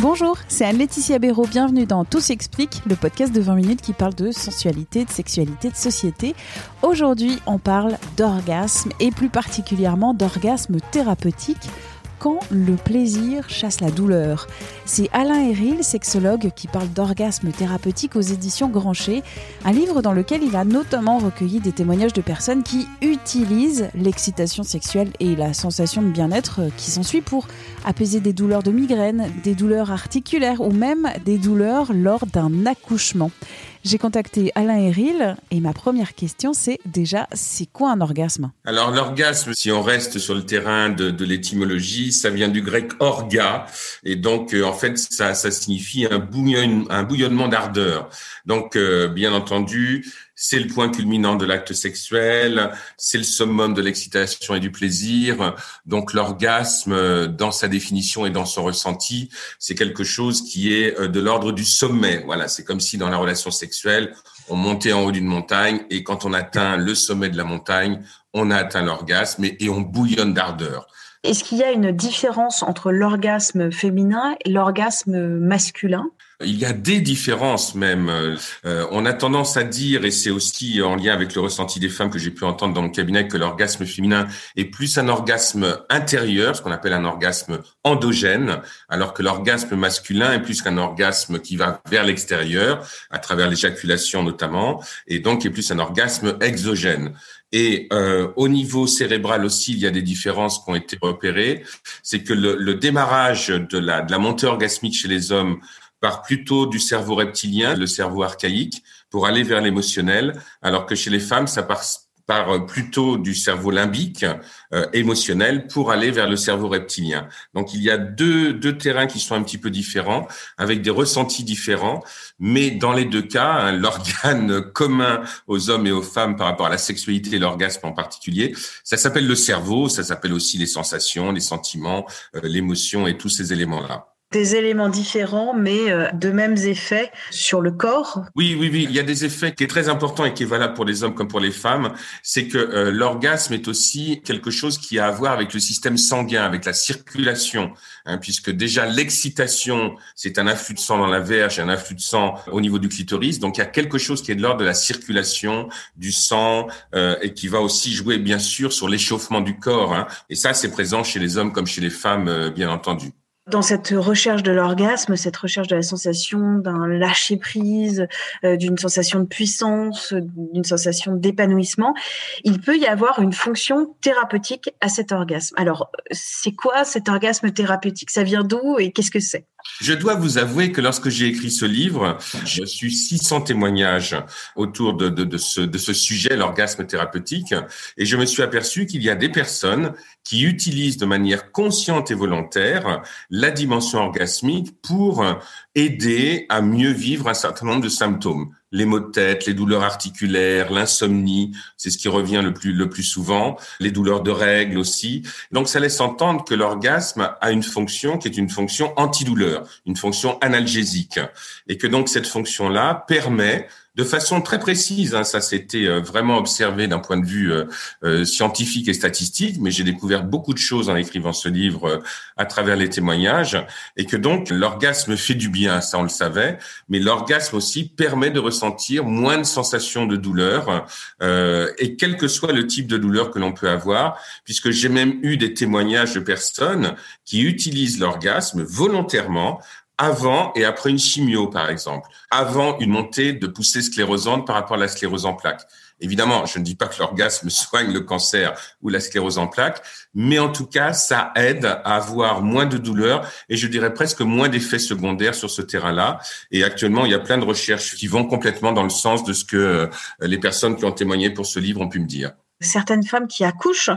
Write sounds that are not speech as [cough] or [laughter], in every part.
Bonjour, c'est Anne-Laetitia Béraud. Bienvenue dans Tout s'explique, le podcast de 20 minutes qui parle de sensualité, de sexualité, de société. Aujourd'hui, on parle d'orgasme et plus particulièrement d'orgasme thérapeutique quand le plaisir chasse la douleur. C'est Alain Héril, sexologue, qui parle d'orgasme thérapeutique aux éditions Grancher, un livre dans lequel il a notamment recueilli des témoignages de personnes qui utilisent l'excitation sexuelle et la sensation de bien-être qui s'ensuit pour apaiser des douleurs de migraine, des douleurs articulaires ou même des douleurs lors d'un accouchement. J'ai contacté Alain Héril et ma première question c'est déjà c'est quoi un orgasme? Alors l'orgasme, si on reste sur le terrain de, de l'étymologie, ça vient du grec orga et donc euh, en fait ça, ça signifie un, bouillon, un bouillonnement d'ardeur. Donc euh, bien entendu, c'est le point culminant de l'acte sexuel, c'est le summum de l'excitation et du plaisir. Donc l'orgasme, dans sa définition et dans son ressenti, c'est quelque chose qui est euh, de l'ordre du sommet. Voilà, c'est comme si dans la relation sexuelle, on montait en haut d'une montagne et quand on atteint le sommet de la montagne, on a atteint l'orgasme et, et on bouillonne d'ardeur. Est-ce qu'il y a une différence entre l'orgasme féminin et l'orgasme masculin? Il y a des différences même. Euh, on a tendance à dire, et c'est aussi en lien avec le ressenti des femmes que j'ai pu entendre dans le cabinet, que l'orgasme féminin est plus un orgasme intérieur, ce qu'on appelle un orgasme endogène, alors que l'orgasme masculin est plus qu'un orgasme qui va vers l'extérieur, à travers l'éjaculation notamment, et donc est plus un orgasme exogène. Et euh, au niveau cérébral aussi, il y a des différences qui ont été repérées. C'est que le, le, démarrage de la, de la montée orgasmique chez les hommes part plutôt du cerveau reptilien, le cerveau archaïque, pour aller vers l'émotionnel, alors que chez les femmes, ça part par plutôt du cerveau limbique euh, émotionnel pour aller vers le cerveau reptilien. Donc il y a deux, deux terrains qui sont un petit peu différents, avec des ressentis différents, mais dans les deux cas, hein, [laughs] l'organe commun aux hommes et aux femmes par rapport à la sexualité et l'orgasme en particulier, ça s'appelle le cerveau, ça s'appelle aussi les sensations, les sentiments, euh, l'émotion et tous ces éléments-là des éléments différents, mais euh, de mêmes effets sur le corps. Oui, oui, oui. Il y a des effets qui est très important et qui est valable pour les hommes comme pour les femmes. C'est que euh, l'orgasme est aussi quelque chose qui a à voir avec le système sanguin, avec la circulation, hein, puisque déjà l'excitation, c'est un afflux de sang dans la verge, un afflux de sang au niveau du clitoris. Donc il y a quelque chose qui est de l'ordre de la circulation du sang euh, et qui va aussi jouer bien sûr sur l'échauffement du corps. Hein. Et ça, c'est présent chez les hommes comme chez les femmes, bien entendu dans cette recherche de l'orgasme, cette recherche de la sensation d'un lâcher prise, euh, d'une sensation de puissance, d'une sensation d'épanouissement, il peut y avoir une fonction thérapeutique à cet orgasme. Alors, c'est quoi cet orgasme thérapeutique? Ça vient d'où et qu'est-ce que c'est? Je dois vous avouer que lorsque j'ai écrit ce livre, j'ai reçu 600 témoignages autour de, ce sujet, l'orgasme thérapeutique, et je me suis aperçu qu'il y a des personnes qui utilisent de manière consciente et volontaire la dimension orgasmique pour aider à mieux vivre un certain nombre de symptômes les maux de tête, les douleurs articulaires, l'insomnie, c'est ce qui revient le plus le plus souvent, les douleurs de règles aussi. Donc ça laisse entendre que l'orgasme a une fonction qui est une fonction antidouleur, une fonction analgésique et que donc cette fonction-là permet de façon très précise. Hein, ça s'était euh, vraiment observé d'un point de vue euh, euh, scientifique et statistique, mais j'ai découvert beaucoup de choses en écrivant ce livre à travers les témoignages, et que donc l'orgasme fait du bien, ça on le savait, mais l'orgasme aussi permet de ressentir moins de sensations de douleur, et quel que soit le type de douleur que l'on peut avoir, puisque j'ai même eu des témoignages de personnes qui utilisent l'orgasme volontairement avant et après une chimio, par exemple, avant une montée de poussée sclérosante par rapport à la sclérose en plaques. Évidemment, je ne dis pas que l'orgasme [laughs] soigne le cancer ou la sclérose en plaques, mais en tout cas, ça aide à avoir moins de douleurs et je dirais presque moins d'effets secondaires sur ce terrain-là. Et actuellement, il y a plein de recherches qui vont complètement dans le sens de ce que euh, les personnes qui ont témoigné pour ce livre ont pu me dire. Certaines femmes qui accouchent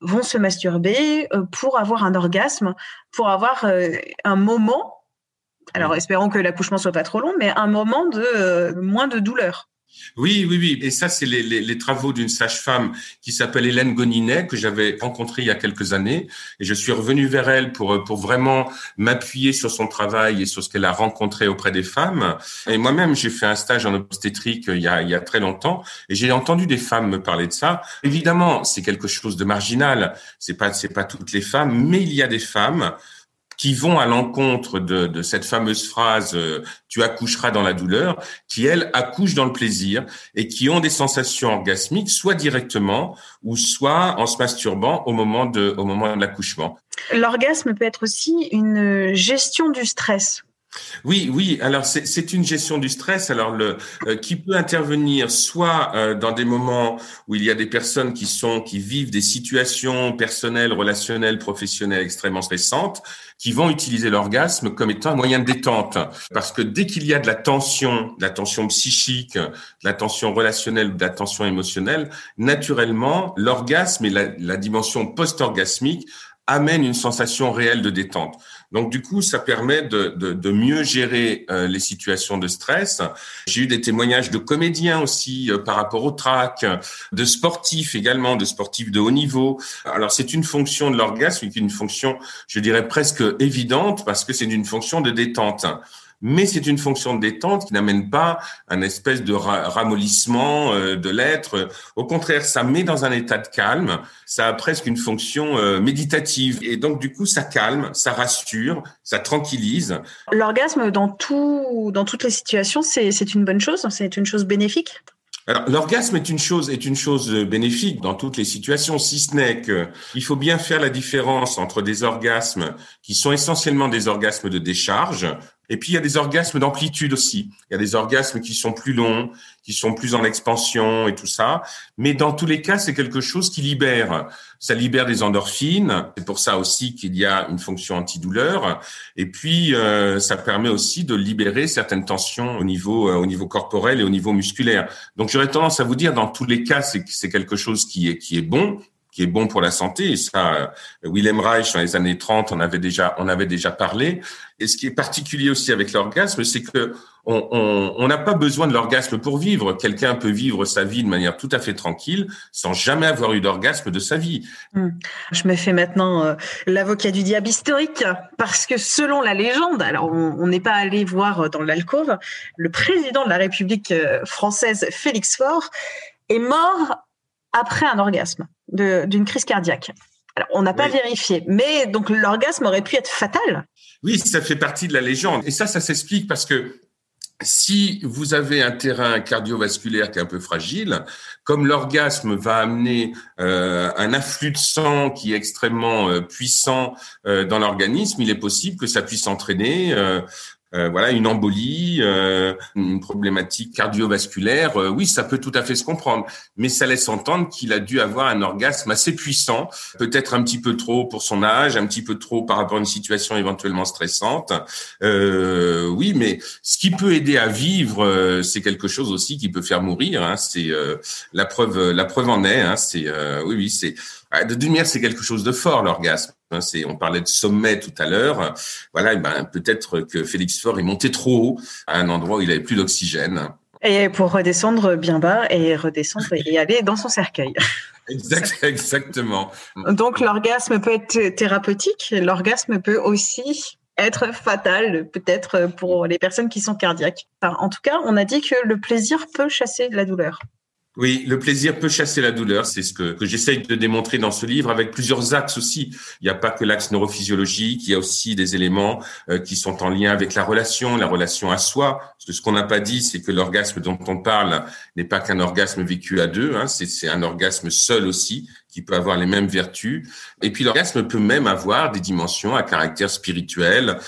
vont se masturber euh, pour avoir un orgasme, pour avoir euh, un moment. Alors, espérons que l'accouchement soit pas trop long, mais un moment de euh, moins de douleur. Oui, oui, oui. Et ça, c'est les, les, les, travaux d'une sage-femme qui s'appelle Hélène Goninet, que j'avais rencontrée il y a quelques années. Et je suis revenu vers elle pour, pour vraiment m'appuyer sur son travail et sur ce qu'elle a rencontré auprès des femmes. Et moi-même, j'ai fait un stage en obstétrique il y a, il y a très longtemps et j'ai entendu des femmes me parler de ça. Évidemment, c'est quelque chose de marginal. C'est pas, c'est pas toutes les femmes, mais il y a des femmes qui vont à l'encontre de, de, cette fameuse phrase euh, tu accoucheras dans la douleur, qui elles accouchent dans le plaisir et qui ont des sensations orgasmiques, soit directement ou soit en se masturbant au moment de, au moment de l'accouchement. L'orgasme peut être aussi une gestion du stress. Oui, oui. Alors c'est une gestion du stress. Alors le euh, qui peut intervenir soit euh, dans des moments où il y a des personnes qui sont qui vivent des situations personnelles, relationnelles, professionnelles extrêmement stressantes, qui vont utiliser l'orgasme comme étant un moyen de détente. Parce que dès qu'il y a de la tension, de la tension psychique, de la tension relationnelle, de la tension émotionnelle, naturellement, l'orgasme et la, la dimension post-orgasmique amènent une sensation réelle de détente. Donc du coup, ça permet de, de, de mieux gérer euh, les situations de stress. J'ai eu des témoignages de comédiens aussi euh, par rapport au trac, de sportifs également, de sportifs de haut niveau. Alors c'est une fonction de l'orgasme, une fonction, je dirais presque évidente parce que c'est une fonction de détente mais c'est une fonction de détente qui n'amène pas un espèce de ramollissement euh, de l'être. Au contraire, ça met dans un état de calme, ça a presque une fonction euh, méditative. Et donc, du coup, ça calme, ça rassure, ça tranquillise. L'orgasme, dans, tout, dans toutes les situations, c'est une bonne chose, c'est une chose bénéfique? Alors, l'orgasme est une chose est une chose bénéfique dans toutes les situations, si ce n'est que il faut bien faire la différence entre des orgasmes qui sont essentiellement des orgasmes de décharge, et puis, il y a des orgasmes d'amplitude aussi. Il y a des orgasmes qui sont plus longs, qui sont plus en expansion et tout ça. Mais dans tous les cas, c'est quelque chose qui libère. Ça libère des endorphines. C'est pour ça aussi qu'il y a une fonction antidouleur. Et puis, euh, ça permet aussi de libérer certaines tensions au niveau, euh, au niveau corporel et au niveau musculaire. Donc, j'aurais tendance à vous dire, dans tous les cas, c'est quelque chose qui est, qui est bon, qui est bon pour la santé. Et ça, euh, Willem Reich, dans les années 30, on avait déjà, on avait déjà parlé. Et ce qui est particulier aussi avec l'orgasme, c'est que on n'a pas besoin de l'orgasme pour vivre. Quelqu'un peut vivre sa vie de manière tout à fait tranquille sans jamais avoir eu d'orgasme de sa vie. Hmm. Je me fais maintenant euh, l'avocat du diable historique parce que selon la légende, alors on n'est pas allé voir dans l'alcôve, le président de la République euh, française, Félix Faure, est mort après un orgasme d'une crise cardiaque. Alors, on n'a pas vérifié, mais donc l'orgasme aurait pu être fatal. Oui, ça fait partie de la légende. Et ça, ça s'explique parce que si vous avez un terrain cardiovasculaire qui est un peu fragile, comme l'orgasme va amener euh, un afflux de sang qui est extrêmement euh, puissant euh, dans l'organisme, il est possible que ça puisse entraîner euh, voilà, une embolie, euh, une problématique cardiovasculaire, euh, oui, ça peut tout à fait se comprendre. Mais ça laisse entendre qu'il a dû avoir un orgasme assez puissant, peut-être un petit peu trop pour son âge, un petit peu trop par rapport à une situation éventuellement stressante. oui, mais ce qui peut aider à vivre, c'est quelque chose aussi qui peut faire mourir. Hein, c'est la preuve, la preuve en est. Hein, c'est oui, oui, c'est de lumière, c'est quelque chose de fort l'orgasme. Hein, c'est, on parlait de sommet tout à l'heure. Voilà, ben, peut-être que Félix Faure est monté trop haut à un endroit où il avait plus d'oxygène. Et pour redescendre bien bas et redescendre et aller dans son cercueil. [laughs] Exact, exactement. Donc l'orgasme peut être thérapeutique, l'orgasme peut aussi être fatal, peut-être pour les personnes qui sont cardiaques. en tout cas, on a dit que le plaisir peut chasser la douleur. Oui, le plaisir peut chasser la douleur. C'est ce que, que j'essaye de démontrer dans ce livre avec plusieurs axes aussi. Il n'y a pas que l'axe neurophysiologique, il y a aussi des éléments euh, qui sont en lien avec la relation, la relation à soi. Ce qu'on n'a pas dit, c'est que l'orgasme dont on parle n'est pas qu'un orgasme vécu à deux, hein, c'est un orgasme seul aussi qui peut avoir les mêmes vertus. Et puis l'orgasme peut même avoir des dimensions à caractère spirituel,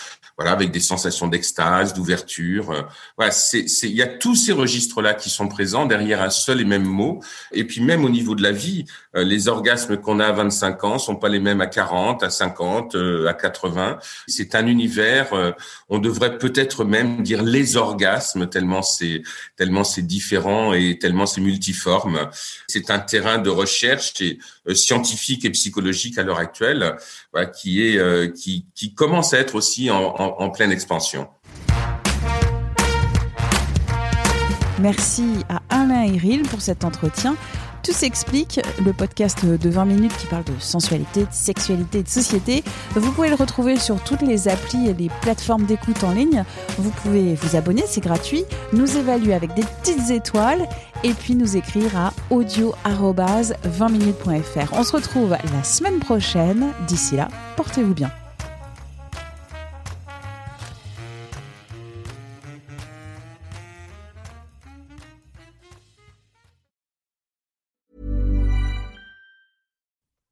voilà, avec des sensations d'extase, d'ouverture. Voilà, c'est, il y a tous ces registres-là qui sont présents derrière un seul et même mot. Et puis même au niveau de la vie, les orgasmes qu'on a à 25 ans sont pas les mêmes à 40, à 50, à 80. C'est un univers. on devrait peut-être même dire les orgasmes tellement c'est tellement c'est différent et tellement c'est multiforme. C'est un terrain de recherche euh, scientifique et psychologique à l'heure actuelle qui est euh, qui, qui commence à être aussi en pleine expansion. Merci à Alain Iril pour cet entretien. Tout s'explique, le podcast de 20 minutes qui parle de sensualité, de sexualité de société. Vous pouvez le retrouver sur toutes les applis et les plateformes d'écoute en ligne. Vous pouvez vous abonner, c'est gratuit, nous évaluer avec des petites étoiles et puis nous écrire à audio-20minutes.fr. On se retrouve la semaine prochaine. D'ici là, portez-vous bien.